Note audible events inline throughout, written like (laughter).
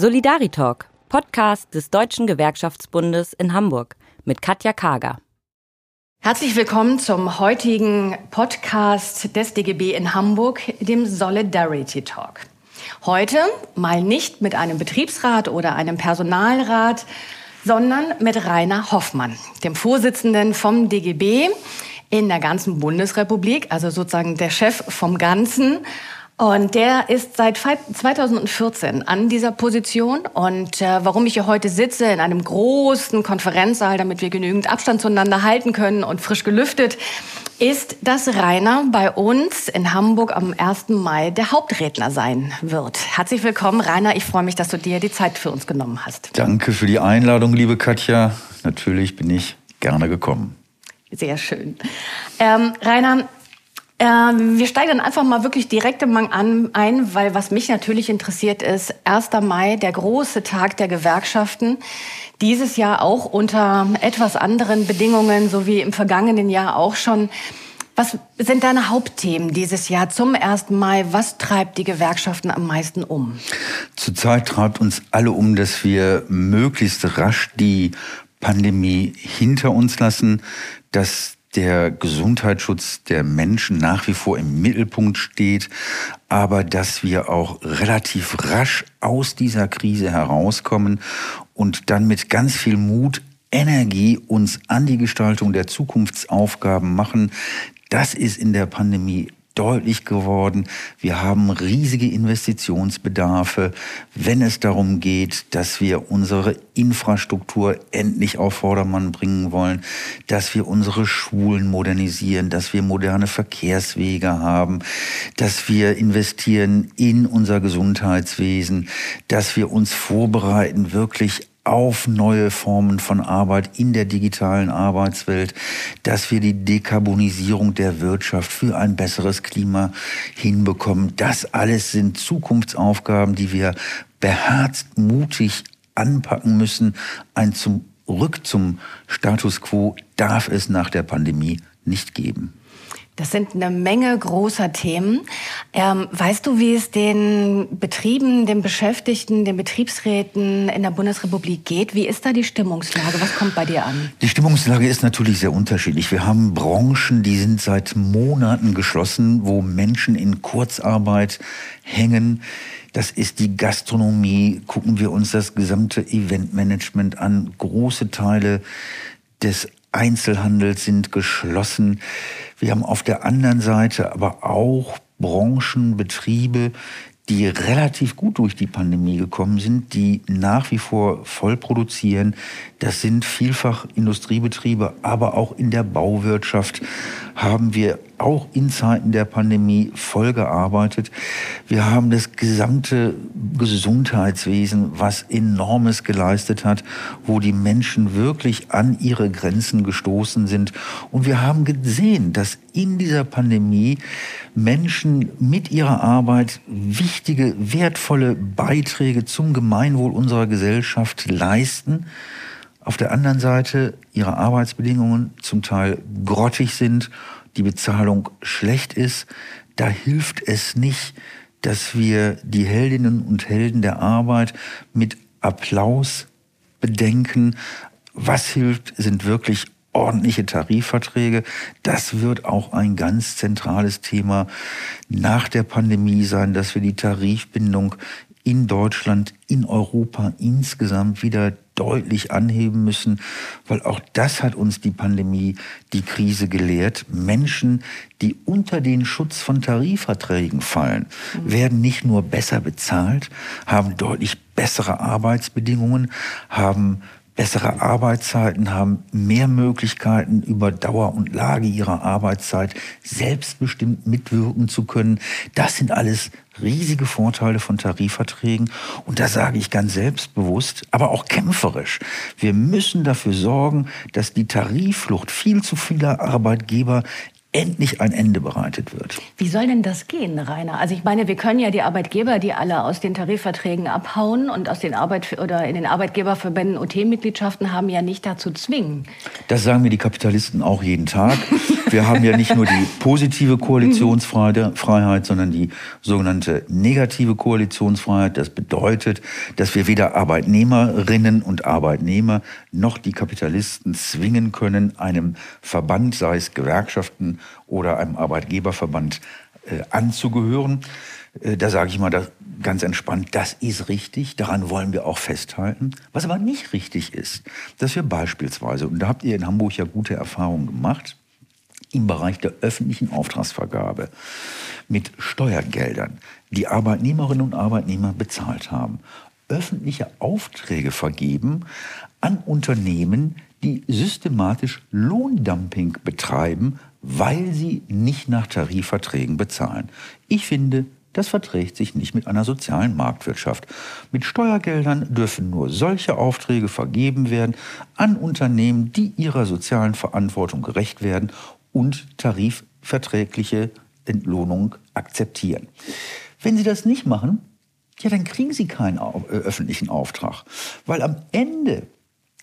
Solidaritalk, Podcast des Deutschen Gewerkschaftsbundes in Hamburg mit Katja Kager. Herzlich willkommen zum heutigen Podcast des DGB in Hamburg, dem Solidarity Talk. Heute mal nicht mit einem Betriebsrat oder einem Personalrat, sondern mit Rainer Hoffmann, dem Vorsitzenden vom DGB in der ganzen Bundesrepublik, also sozusagen der Chef vom Ganzen. Und der ist seit 2014 an dieser Position. Und äh, warum ich hier heute sitze in einem großen Konferenzsaal, damit wir genügend Abstand zueinander halten können und frisch gelüftet, ist, dass Rainer bei uns in Hamburg am 1. Mai der Hauptredner sein wird. Herzlich willkommen, Rainer. Ich freue mich, dass du dir die Zeit für uns genommen hast. Danke für die Einladung, liebe Katja. Natürlich bin ich gerne gekommen. Sehr schön. Ähm, Rainer, ähm, wir steigen dann einfach mal wirklich direkt im Mang an, ein, weil was mich natürlich interessiert ist, 1. Mai, der große Tag der Gewerkschaften. Dieses Jahr auch unter etwas anderen Bedingungen, so wie im vergangenen Jahr auch schon. Was sind deine Hauptthemen dieses Jahr zum 1. Mai? Was treibt die Gewerkschaften am meisten um? Zurzeit treibt uns alle um, dass wir möglichst rasch die Pandemie hinter uns lassen, dass der Gesundheitsschutz der Menschen nach wie vor im Mittelpunkt steht, aber dass wir auch relativ rasch aus dieser Krise herauskommen und dann mit ganz viel Mut Energie uns an die Gestaltung der Zukunftsaufgaben machen. Das ist in der Pandemie deutlich geworden. Wir haben riesige Investitionsbedarfe, wenn es darum geht, dass wir unsere Infrastruktur endlich auf Vordermann bringen wollen, dass wir unsere Schulen modernisieren, dass wir moderne Verkehrswege haben, dass wir investieren in unser Gesundheitswesen, dass wir uns vorbereiten, wirklich auf neue Formen von Arbeit in der digitalen Arbeitswelt, dass wir die Dekarbonisierung der Wirtschaft für ein besseres Klima hinbekommen. Das alles sind Zukunftsaufgaben, die wir beherzt, mutig anpacken müssen. Ein Zurück zum Status quo darf es nach der Pandemie nicht geben. Das sind eine Menge großer Themen. Ähm, weißt du, wie es den Betrieben, den Beschäftigten, den Betriebsräten in der Bundesrepublik geht? Wie ist da die Stimmungslage? Was kommt bei dir an? Die Stimmungslage ist natürlich sehr unterschiedlich. Wir haben Branchen, die sind seit Monaten geschlossen, wo Menschen in Kurzarbeit hängen. Das ist die Gastronomie. Gucken wir uns das gesamte Eventmanagement an. Große Teile des Einzelhandels sind geschlossen. Wir haben auf der anderen Seite aber auch Branchen, Betriebe, die relativ gut durch die Pandemie gekommen sind, die nach wie vor voll produzieren. Das sind vielfach Industriebetriebe, aber auch in der Bauwirtschaft haben wir auch in Zeiten der Pandemie voll gearbeitet. Wir haben das gesamte Gesundheitswesen, was enormes geleistet hat, wo die Menschen wirklich an ihre Grenzen gestoßen sind. Und wir haben gesehen, dass in dieser Pandemie Menschen mit ihrer Arbeit wichtige, wertvolle Beiträge zum Gemeinwohl unserer Gesellschaft leisten auf der anderen Seite ihre Arbeitsbedingungen zum Teil grottig sind, die Bezahlung schlecht ist, da hilft es nicht, dass wir die Heldinnen und Helden der Arbeit mit Applaus bedenken. Was hilft, sind wirklich ordentliche Tarifverträge. Das wird auch ein ganz zentrales Thema nach der Pandemie sein, dass wir die Tarifbindung in Deutschland, in Europa insgesamt wieder deutlich anheben müssen, weil auch das hat uns die Pandemie, die Krise gelehrt. Menschen, die unter den Schutz von Tarifverträgen fallen, mhm. werden nicht nur besser bezahlt, haben deutlich bessere Arbeitsbedingungen, haben bessere Arbeitszeiten, haben mehr Möglichkeiten, über Dauer und Lage ihrer Arbeitszeit selbstbestimmt mitwirken zu können. Das sind alles riesige Vorteile von Tarifverträgen. Und da sage ich ganz selbstbewusst, aber auch kämpferisch. Wir müssen dafür sorgen, dass die Tarifflucht viel zu vieler Arbeitgeber endlich ein Ende bereitet wird. Wie soll denn das gehen, Rainer? Also ich meine, wir können ja die Arbeitgeber, die alle aus den Tarifverträgen abhauen und aus den Arbeit oder in den Arbeitgeberverbänden OT-Mitgliedschaften haben, ja nicht dazu zwingen. Das sagen mir die Kapitalisten auch jeden Tag. Wir haben ja nicht nur die positive Koalitionsfreiheit, sondern die sogenannte negative Koalitionsfreiheit. Das bedeutet, dass wir weder Arbeitnehmerinnen und Arbeitnehmer noch die Kapitalisten zwingen können, einem Verband, sei es Gewerkschaften oder einem Arbeitgeberverband äh, anzugehören. Äh, da sage ich mal das, ganz entspannt, das ist richtig, daran wollen wir auch festhalten. Was aber nicht richtig ist, dass wir beispielsweise, und da habt ihr in Hamburg ja gute Erfahrungen gemacht, im Bereich der öffentlichen Auftragsvergabe mit Steuergeldern, die Arbeitnehmerinnen und Arbeitnehmer bezahlt haben, öffentliche Aufträge vergeben an Unternehmen, die systematisch Lohndumping betreiben, weil sie nicht nach Tarifverträgen bezahlen. Ich finde, das verträgt sich nicht mit einer sozialen Marktwirtschaft. Mit Steuergeldern dürfen nur solche Aufträge vergeben werden an Unternehmen, die ihrer sozialen Verantwortung gerecht werden und tarifverträgliche Entlohnung akzeptieren. Wenn Sie das nicht machen, ja, dann kriegen Sie keinen äh, öffentlichen Auftrag, weil am Ende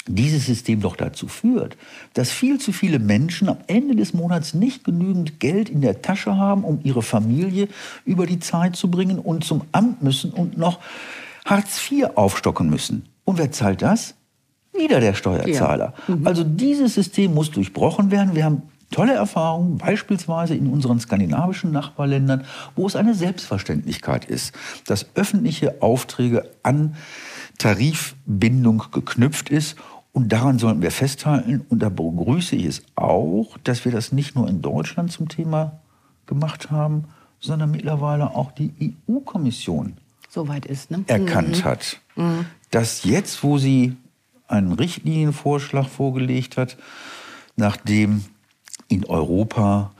dieses System doch dazu führt, dass viel zu viele Menschen am Ende des Monats nicht genügend Geld in der Tasche haben, um ihre Familie über die Zeit zu bringen und zum Amt müssen und noch Hartz IV aufstocken müssen. Und wer zahlt das? Wieder der Steuerzahler. Ja. Mhm. Also dieses System muss durchbrochen werden. Wir haben tolle Erfahrungen, beispielsweise in unseren skandinavischen Nachbarländern, wo es eine Selbstverständlichkeit ist, dass öffentliche Aufträge an Tarifbindung geknüpft ist und daran sollten wir festhalten. Und da begrüße ich es auch, dass wir das nicht nur in Deutschland zum Thema gemacht haben, sondern mittlerweile auch die EU-Kommission ist, ne? erkannt mhm. hat, mhm. dass jetzt, wo sie einen Richtlinienvorschlag vorgelegt hat, nachdem in Europa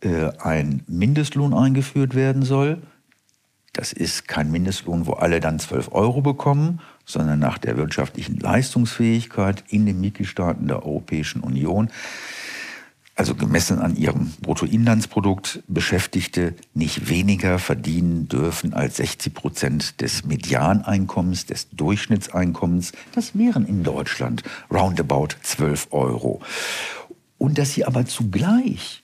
äh, ein Mindestlohn eingeführt werden soll, das ist kein Mindestlohn, wo alle dann 12 Euro bekommen, sondern nach der wirtschaftlichen Leistungsfähigkeit in den Mitgliedstaaten der Europäischen Union, also gemessen an ihrem Bruttoinlandsprodukt, Beschäftigte nicht weniger verdienen dürfen als 60 Prozent des Medianeinkommens, des Durchschnittseinkommens. Das wären in Deutschland roundabout 12 Euro. Und dass sie aber zugleich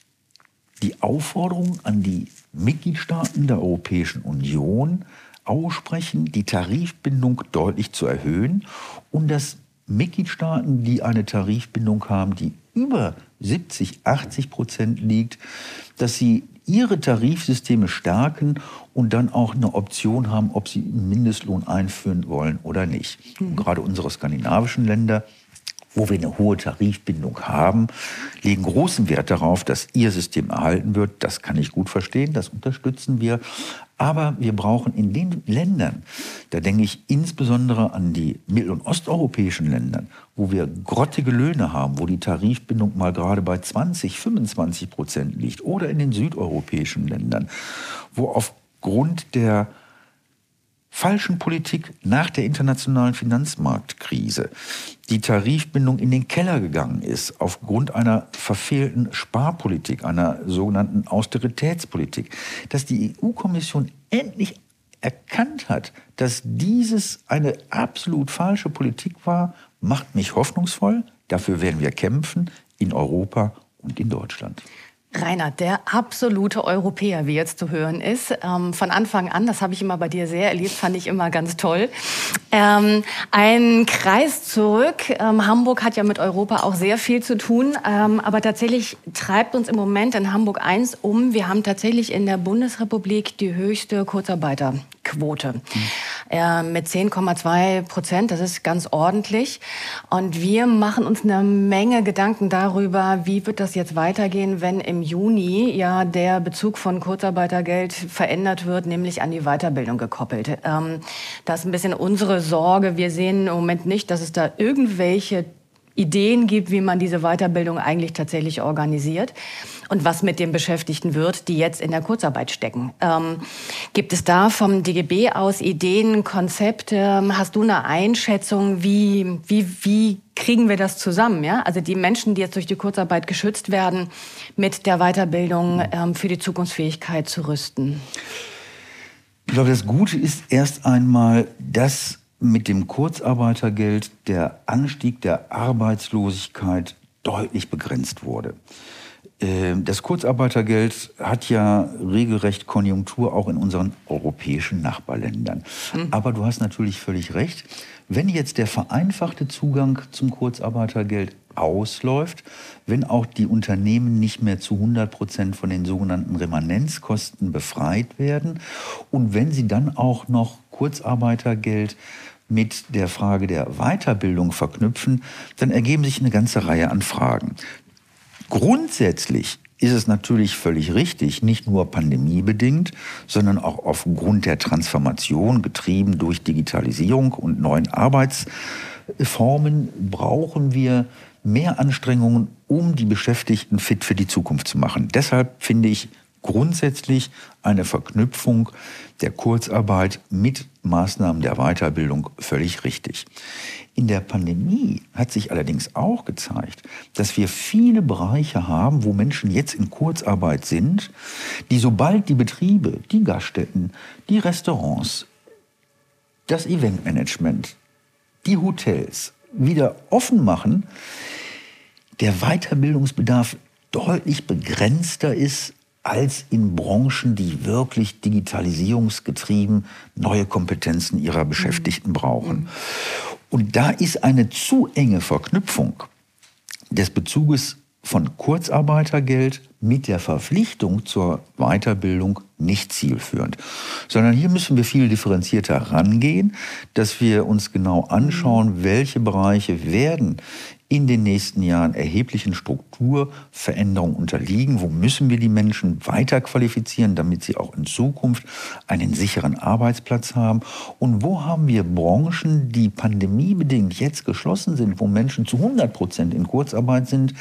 die Aufforderung an die Mitgliedstaaten der Europäischen Union aussprechen, die Tarifbindung deutlich zu erhöhen und dass Mitgliedstaaten, die eine Tarifbindung haben, die über 70, 80 Prozent liegt, dass sie ihre Tarifsysteme stärken und dann auch eine Option haben, ob sie einen Mindestlohn einführen wollen oder nicht. Und gerade unsere skandinavischen Länder wo wir eine hohe Tarifbindung haben, legen großen Wert darauf, dass ihr System erhalten wird. Das kann ich gut verstehen, das unterstützen wir. Aber wir brauchen in den Ländern, da denke ich insbesondere an die mittel- und osteuropäischen Länder, wo wir grottige Löhne haben, wo die Tarifbindung mal gerade bei 20, 25 Prozent liegt, oder in den südeuropäischen Ländern, wo aufgrund der falschen Politik nach der internationalen Finanzmarktkrise die Tarifbindung in den Keller gegangen ist aufgrund einer verfehlten Sparpolitik, einer sogenannten Austeritätspolitik, dass die EU-Kommission endlich erkannt hat, dass dieses eine absolut falsche Politik war, macht mich hoffnungsvoll. Dafür werden wir kämpfen in Europa und in Deutschland. Rainer, der absolute Europäer, wie jetzt zu hören ist, ähm, von Anfang an, das habe ich immer bei dir sehr erlebt, fand ich immer ganz toll. Ähm, ein Kreis zurück. Ähm, Hamburg hat ja mit Europa auch sehr viel zu tun, ähm, aber tatsächlich treibt uns im Moment in Hamburg eins um. Wir haben tatsächlich in der Bundesrepublik die höchste Kurzarbeiterquote. Mhm äh, mit 10,2 Prozent. Das ist ganz ordentlich. Und wir machen uns eine Menge Gedanken darüber, wie wird das jetzt weitergehen, wenn im Juni ja der Bezug von Kurzarbeitergeld verändert wird, nämlich an die Weiterbildung gekoppelt. Ähm, das ist ein bisschen unsere Sorge. Wir sehen im Moment nicht, dass es da irgendwelche Ideen gibt, wie man diese Weiterbildung eigentlich tatsächlich organisiert und was mit den Beschäftigten wird, die jetzt in der Kurzarbeit stecken. Ähm, gibt es da vom DGB aus Ideen, Konzepte? Hast du eine Einschätzung, wie, wie, wie kriegen wir das zusammen? Ja? Also die Menschen, die jetzt durch die Kurzarbeit geschützt werden, mit der Weiterbildung ähm, für die Zukunftsfähigkeit zu rüsten? Ich glaube, das Gute ist erst einmal, dass mit dem Kurzarbeitergeld der Anstieg der Arbeitslosigkeit deutlich begrenzt wurde. Ähm, das Kurzarbeitergeld hat ja regelrecht Konjunktur auch in unseren europäischen Nachbarländern. Mhm. Aber du hast natürlich völlig recht. Wenn jetzt der vereinfachte Zugang zum Kurzarbeitergeld ausläuft, wenn auch die Unternehmen nicht mehr zu 100 Prozent von den sogenannten Remanenzkosten befreit werden und wenn sie dann auch noch Kurzarbeitergeld mit der Frage der Weiterbildung verknüpfen, dann ergeben sich eine ganze Reihe an Fragen. Grundsätzlich ist es natürlich völlig richtig, nicht nur pandemiebedingt, sondern auch aufgrund der Transformation, getrieben durch Digitalisierung und neuen Arbeitsformen, brauchen wir mehr Anstrengungen, um die Beschäftigten fit für die Zukunft zu machen. Deshalb finde ich grundsätzlich eine Verknüpfung der Kurzarbeit mit Maßnahmen der Weiterbildung völlig richtig. In der Pandemie hat sich allerdings auch gezeigt, dass wir viele Bereiche haben, wo Menschen jetzt in Kurzarbeit sind, die sobald die Betriebe, die Gaststätten, die Restaurants, das Eventmanagement, die Hotels wieder offen machen, der Weiterbildungsbedarf deutlich begrenzter ist als in Branchen, die wirklich digitalisierungsgetrieben neue Kompetenzen ihrer Beschäftigten mhm. brauchen. Und da ist eine zu enge Verknüpfung des Bezuges von Kurzarbeitergeld mit der Verpflichtung zur Weiterbildung nicht zielführend, sondern hier müssen wir viel differenzierter rangehen, dass wir uns genau anschauen, welche Bereiche werden in den nächsten Jahren erheblichen Strukturveränderungen unterliegen. Wo müssen wir die Menschen weiter qualifizieren, damit sie auch in Zukunft einen sicheren Arbeitsplatz haben? Und wo haben wir Branchen, die pandemiebedingt jetzt geschlossen sind, wo Menschen zu 100 Prozent in Kurzarbeit sind?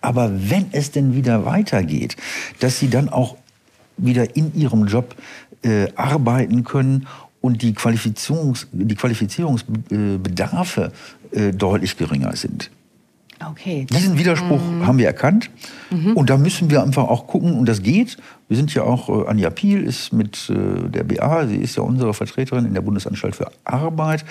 Aber wenn es denn wieder weitergeht, dass sie dann auch wieder in ihrem Job äh, arbeiten können und die, Qualifizierungs, die Qualifizierungsbedarfe äh, deutlich geringer sind. Okay. Diesen Widerspruch mhm. haben wir erkannt. Mhm. Und da müssen wir einfach auch gucken, und das geht. Wir sind ja auch, äh, Anja Piel ist mit äh, der BA, sie ist ja unsere Vertreterin in der Bundesanstalt für Arbeit,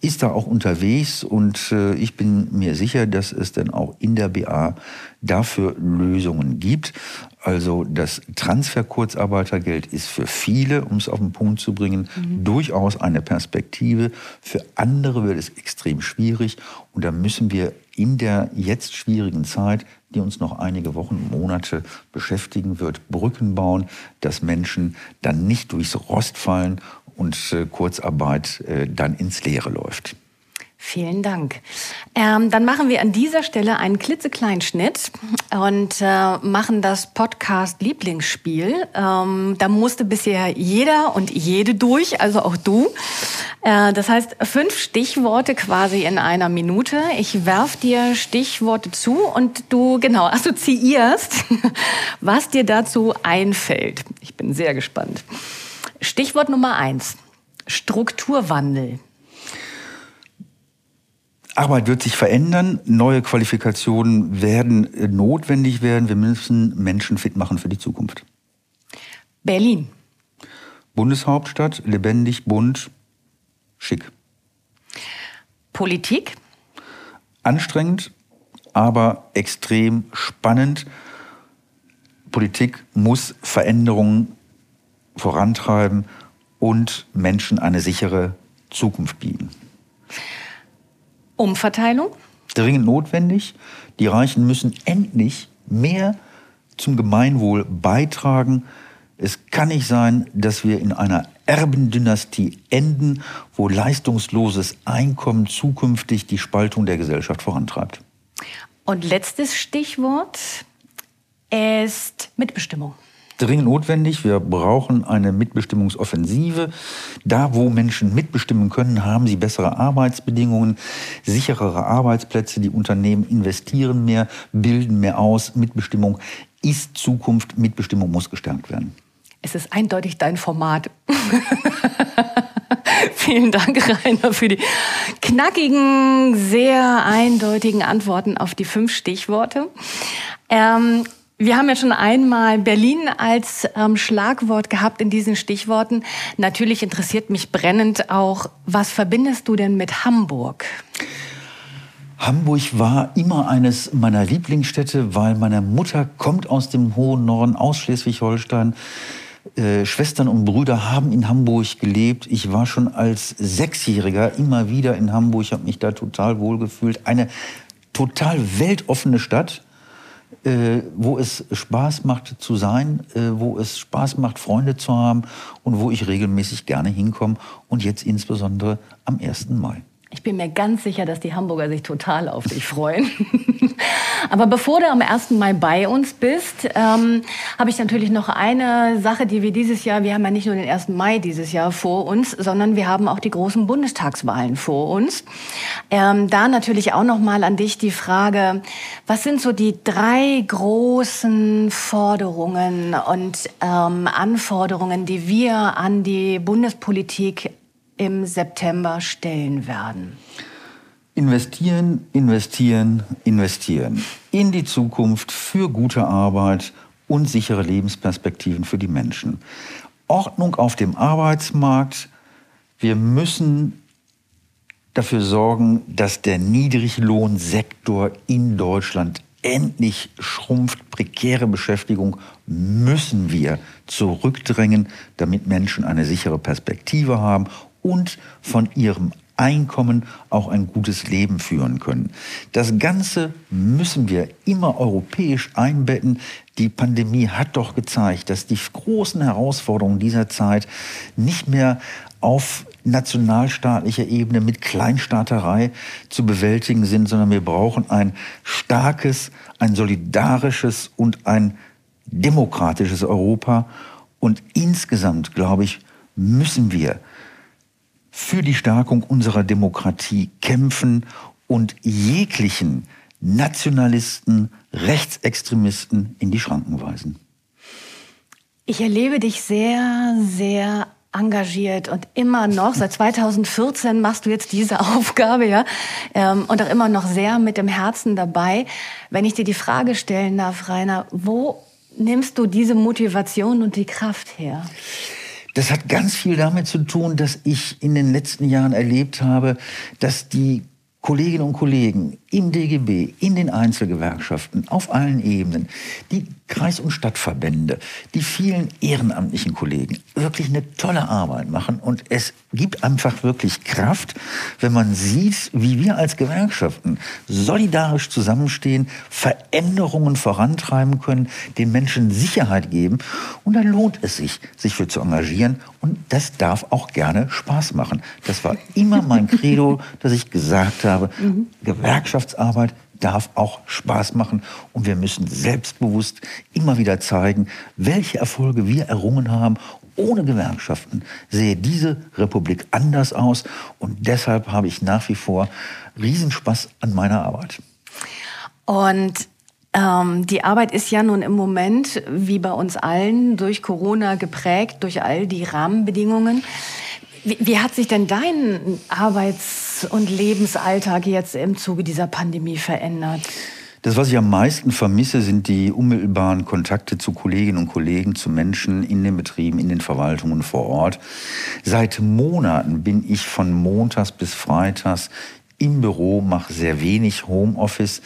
ist da auch unterwegs. Und äh, ich bin mir sicher, dass es dann auch in der BA dafür Lösungen gibt. Also das Transfer-Kurzarbeitergeld ist für viele, um es auf den Punkt zu bringen, mhm. durchaus eine Perspektive. Für andere wird es extrem schwierig und da müssen wir in der jetzt schwierigen Zeit, die uns noch einige Wochen, Monate beschäftigen wird, Brücken bauen, dass Menschen dann nicht durchs Rost fallen und äh, Kurzarbeit äh, dann ins Leere läuft. Vielen Dank. Ähm, dann machen wir an dieser Stelle einen klitzekleinen Schnitt und äh, machen das Podcast Lieblingsspiel. Ähm, da musste bisher jeder und jede durch, also auch du. Äh, das heißt, fünf Stichworte quasi in einer Minute. Ich werf dir Stichworte zu und du genau assoziierst, (laughs) was dir dazu einfällt. Ich bin sehr gespannt. Stichwort Nummer eins. Strukturwandel. Arbeit wird sich verändern, neue Qualifikationen werden äh, notwendig werden. Wir müssen Menschen fit machen für die Zukunft. Berlin. Bundeshauptstadt, lebendig, bunt, schick. Politik. Anstrengend, aber extrem spannend. Politik muss Veränderungen vorantreiben und Menschen eine sichere Zukunft bieten. Umverteilung? Dringend notwendig. Die Reichen müssen endlich mehr zum Gemeinwohl beitragen. Es kann nicht sein, dass wir in einer Erbendynastie enden, wo leistungsloses Einkommen zukünftig die Spaltung der Gesellschaft vorantreibt. Und letztes Stichwort ist Mitbestimmung. Dringend notwendig. Wir brauchen eine Mitbestimmungsoffensive. Da, wo Menschen mitbestimmen können, haben sie bessere Arbeitsbedingungen, sicherere Arbeitsplätze. Die Unternehmen investieren mehr, bilden mehr aus. Mitbestimmung ist Zukunft. Mitbestimmung muss gestärkt werden. Es ist eindeutig dein Format. (laughs) Vielen Dank, Rainer, für die knackigen, sehr eindeutigen Antworten auf die fünf Stichworte. Ähm, wir haben ja schon einmal Berlin als ähm, Schlagwort gehabt in diesen Stichworten. Natürlich interessiert mich brennend auch, was verbindest du denn mit Hamburg? Hamburg war immer eines meiner Lieblingsstädte, weil meine Mutter kommt aus dem hohen Norden, aus Schleswig-Holstein. Äh, Schwestern und Brüder haben in Hamburg gelebt. Ich war schon als Sechsjähriger immer wieder in Hamburg, habe mich da total wohl gefühlt. Eine total weltoffene Stadt, äh, wo es Spaß macht zu sein, äh, wo es Spaß macht, Freunde zu haben und wo ich regelmäßig gerne hinkomme und jetzt insbesondere am 1. Mai. Ich bin mir ganz sicher, dass die Hamburger sich total auf dich freuen. (laughs) Aber bevor du am 1. Mai bei uns bist, ähm, habe ich natürlich noch eine Sache, die wir dieses Jahr, wir haben ja nicht nur den 1. Mai dieses Jahr vor uns, sondern wir haben auch die großen Bundestagswahlen vor uns. Ähm, da natürlich auch noch mal an dich die Frage, was sind so die drei großen Forderungen und ähm, Anforderungen, die wir an die Bundespolitik im September stellen werden? Investieren, investieren, investieren in die Zukunft für gute Arbeit und sichere Lebensperspektiven für die Menschen. Ordnung auf dem Arbeitsmarkt. Wir müssen dafür sorgen, dass der Niedriglohnsektor in Deutschland endlich schrumpft. Prekäre Beschäftigung müssen wir zurückdrängen, damit Menschen eine sichere Perspektive haben und von ihrem Einkommen auch ein gutes Leben führen können. Das Ganze müssen wir immer europäisch einbetten. Die Pandemie hat doch gezeigt, dass die großen Herausforderungen dieser Zeit nicht mehr auf nationalstaatlicher Ebene mit Kleinstaaterei zu bewältigen sind, sondern wir brauchen ein starkes, ein solidarisches und ein demokratisches Europa. Und insgesamt, glaube ich, müssen wir für die Stärkung unserer Demokratie kämpfen und jeglichen Nationalisten, Rechtsextremisten in die Schranken weisen. Ich erlebe dich sehr, sehr engagiert und immer noch, seit 2014 machst du jetzt diese (laughs) Aufgabe, ja, ähm, und auch immer noch sehr mit dem Herzen dabei. Wenn ich dir die Frage stellen darf, Rainer, wo nimmst du diese Motivation und die Kraft her? Das hat ganz viel damit zu tun, dass ich in den letzten Jahren erlebt habe, dass die Kolleginnen und Kollegen im DGB, in den Einzelgewerkschaften, auf allen Ebenen, die Kreis- und Stadtverbände, die vielen ehrenamtlichen Kollegen wirklich eine tolle Arbeit machen. Und es gibt einfach wirklich Kraft, wenn man sieht, wie wir als Gewerkschaften solidarisch zusammenstehen, Veränderungen vorantreiben können, den Menschen Sicherheit geben. Und dann lohnt es sich, sich für zu engagieren. Und das darf auch gerne Spaß machen. Das war immer mein Credo, (laughs) dass ich gesagt habe, mhm. Gewerkschaftsarbeit darf auch Spaß machen und wir müssen selbstbewusst immer wieder zeigen, welche Erfolge wir errungen haben. Ohne Gewerkschaften sehe diese Republik anders aus und deshalb habe ich nach wie vor Riesenspaß an meiner Arbeit. Und ähm, die Arbeit ist ja nun im Moment, wie bei uns allen, durch Corona geprägt, durch all die Rahmenbedingungen. Wie, wie hat sich denn dein Arbeits- und Lebensalltag jetzt im Zuge dieser Pandemie verändert? Das, was ich am meisten vermisse, sind die unmittelbaren Kontakte zu Kolleginnen und Kollegen, zu Menschen in den Betrieben, in den Verwaltungen vor Ort. Seit Monaten bin ich von Montags bis Freitags im Büro, mache sehr wenig Homeoffice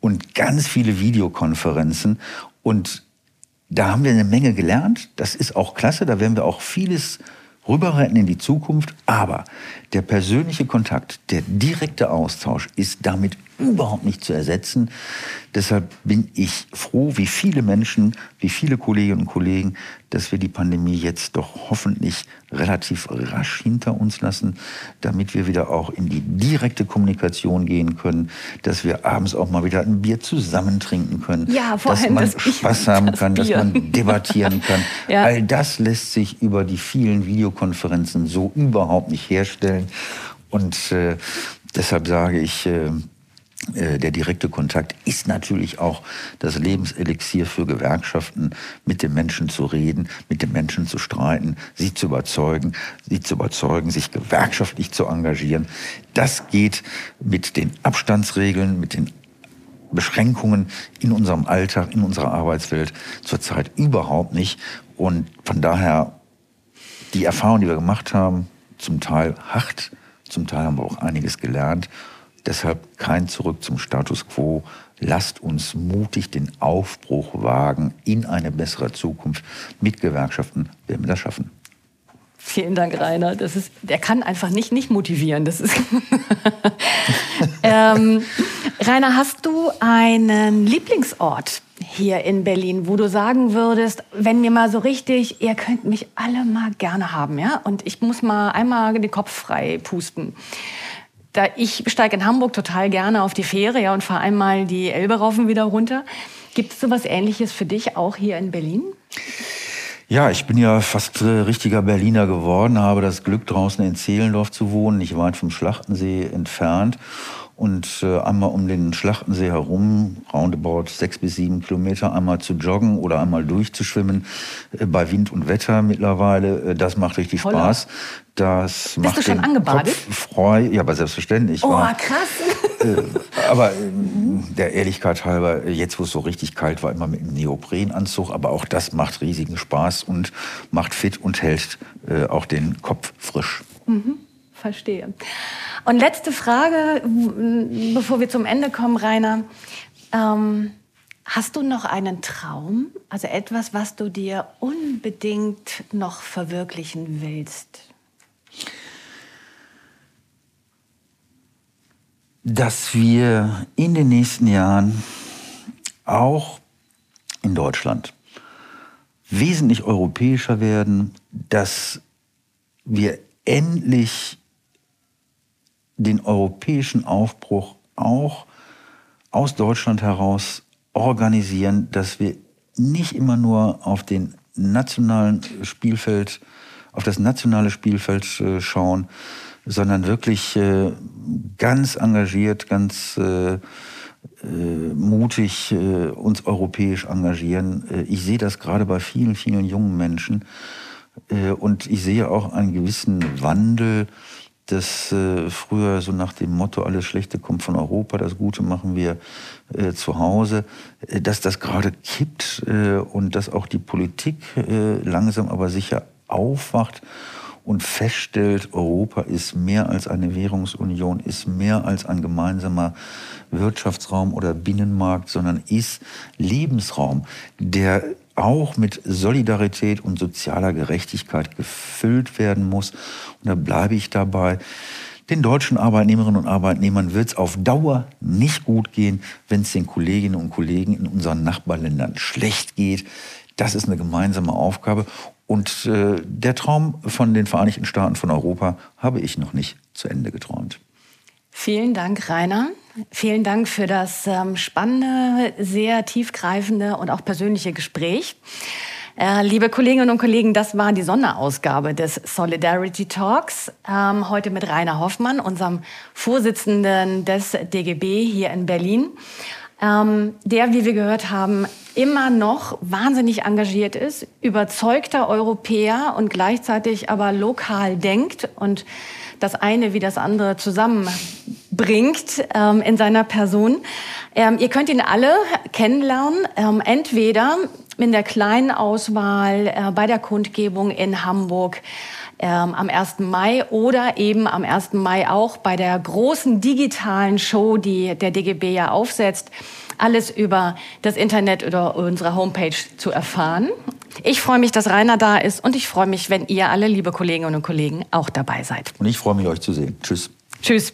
und ganz viele Videokonferenzen. Und da haben wir eine Menge gelernt. Das ist auch klasse. Da werden wir auch vieles rüberretten in die Zukunft. Aber der persönliche Kontakt, der direkte Austausch ist damit überhaupt nicht zu ersetzen. Deshalb bin ich froh, wie viele Menschen, wie viele Kolleginnen und Kollegen, dass wir die Pandemie jetzt doch hoffentlich relativ rasch hinter uns lassen, damit wir wieder auch in die direkte Kommunikation gehen können, dass wir abends auch mal wieder ein Bier zusammen trinken können, ja, vor dass allem man das Spaß Bier, haben kann, dass man debattieren (laughs) kann. Ja. All das lässt sich über die vielen Videokonferenzen so überhaupt nicht herstellen. Und äh, deshalb sage ich, äh, der direkte Kontakt ist natürlich auch das Lebenselixier für Gewerkschaften, mit den Menschen zu reden, mit den Menschen zu streiten, sie zu überzeugen, sie zu überzeugen, sich gewerkschaftlich zu engagieren. Das geht mit den Abstandsregeln, mit den Beschränkungen in unserem Alltag, in unserer Arbeitswelt zurzeit überhaupt nicht. Und von daher die Erfahrung, die wir gemacht haben, zum Teil hart, zum Teil haben wir auch einiges gelernt. Deshalb kein Zurück zum Status quo. Lasst uns mutig den Aufbruch wagen in eine bessere Zukunft. Mit Gewerkschaften werden wir das schaffen. Vielen Dank, Rainer. Das ist, der kann einfach nicht nicht motivieren. Das ist (laughs) ähm, Rainer, hast du einen Lieblingsort hier in Berlin, wo du sagen würdest, wenn mir mal so richtig, ihr könnt mich alle mal gerne haben, ja? Und ich muss mal einmal den Kopf frei pusten. Da ich steige in Hamburg total gerne auf die Fähre, ja, und fahre einmal die Elbe rauf und wieder runter. Gibt es sowas Ähnliches für dich auch hier in Berlin? Ja, ich bin ja fast äh, richtiger Berliner geworden, habe das Glück, draußen in Zehlendorf zu wohnen, nicht weit vom Schlachtensee entfernt. Und äh, einmal um den Schlachtensee herum, roundabout sechs bis sieben Kilometer, einmal zu joggen oder einmal durchzuschwimmen, äh, bei Wind und Wetter mittlerweile, äh, das macht richtig Holla. Spaß. Das Bist macht du schon angebadet? Kopf frei. Ja, aber selbstverständlich. Oh, war, krass. aber der Ehrlichkeit halber, jetzt wo es so richtig kalt war, immer mit einem Neoprenanzug. Aber auch das macht riesigen Spaß und macht fit und hält auch den Kopf frisch. Verstehe. Und letzte Frage, bevor wir zum Ende kommen, Rainer. Ähm, hast du noch einen Traum? Also etwas, was du dir unbedingt noch verwirklichen willst? dass wir in den nächsten Jahren auch in Deutschland wesentlich europäischer werden, dass wir endlich den europäischen Aufbruch auch aus Deutschland heraus organisieren, dass wir nicht immer nur auf den nationalen Spielfeld, auf das nationale Spielfeld äh, schauen, sondern wirklich äh, ganz engagiert, ganz äh, mutig uns europäisch engagieren. Ich sehe das gerade bei vielen, vielen jungen Menschen und ich sehe auch einen gewissen Wandel, dass äh, früher so nach dem Motto, alles Schlechte kommt von Europa, das Gute machen wir äh, zu Hause, äh, dass das gerade kippt äh, und dass auch die Politik äh, langsam aber sicher aufwacht und feststellt, Europa ist mehr als eine Währungsunion, ist mehr als ein gemeinsamer Wirtschaftsraum oder Binnenmarkt, sondern ist Lebensraum, der auch mit Solidarität und sozialer Gerechtigkeit gefüllt werden muss. Und da bleibe ich dabei. Den deutschen Arbeitnehmerinnen und Arbeitnehmern wird es auf Dauer nicht gut gehen, wenn es den Kolleginnen und Kollegen in unseren Nachbarländern schlecht geht. Das ist eine gemeinsame Aufgabe. Und äh, der Traum von den Vereinigten Staaten von Europa habe ich noch nicht zu Ende geträumt. Vielen Dank, Rainer. Vielen Dank für das ähm, spannende, sehr tiefgreifende und auch persönliche Gespräch. Äh, liebe Kolleginnen und Kollegen, das war die Sonderausgabe des Solidarity Talks. Ähm, heute mit Rainer Hoffmann, unserem Vorsitzenden des DGB hier in Berlin. Ähm, der, wie wir gehört haben, immer noch wahnsinnig engagiert ist, überzeugter Europäer und gleichzeitig aber lokal denkt und das eine wie das andere zusammenbringt ähm, in seiner Person. Ähm, ihr könnt ihn alle kennenlernen, ähm, entweder in der kleinen Auswahl äh, bei der Kundgebung in Hamburg ähm, am 1. Mai oder eben am 1. Mai auch bei der großen digitalen Show, die der DGB ja aufsetzt. Alles über das Internet oder unsere Homepage zu erfahren. Ich freue mich, dass Rainer da ist und ich freue mich, wenn ihr alle, liebe Kolleginnen und Kollegen, auch dabei seid. Und ich freue mich, euch zu sehen. Tschüss. Tschüss.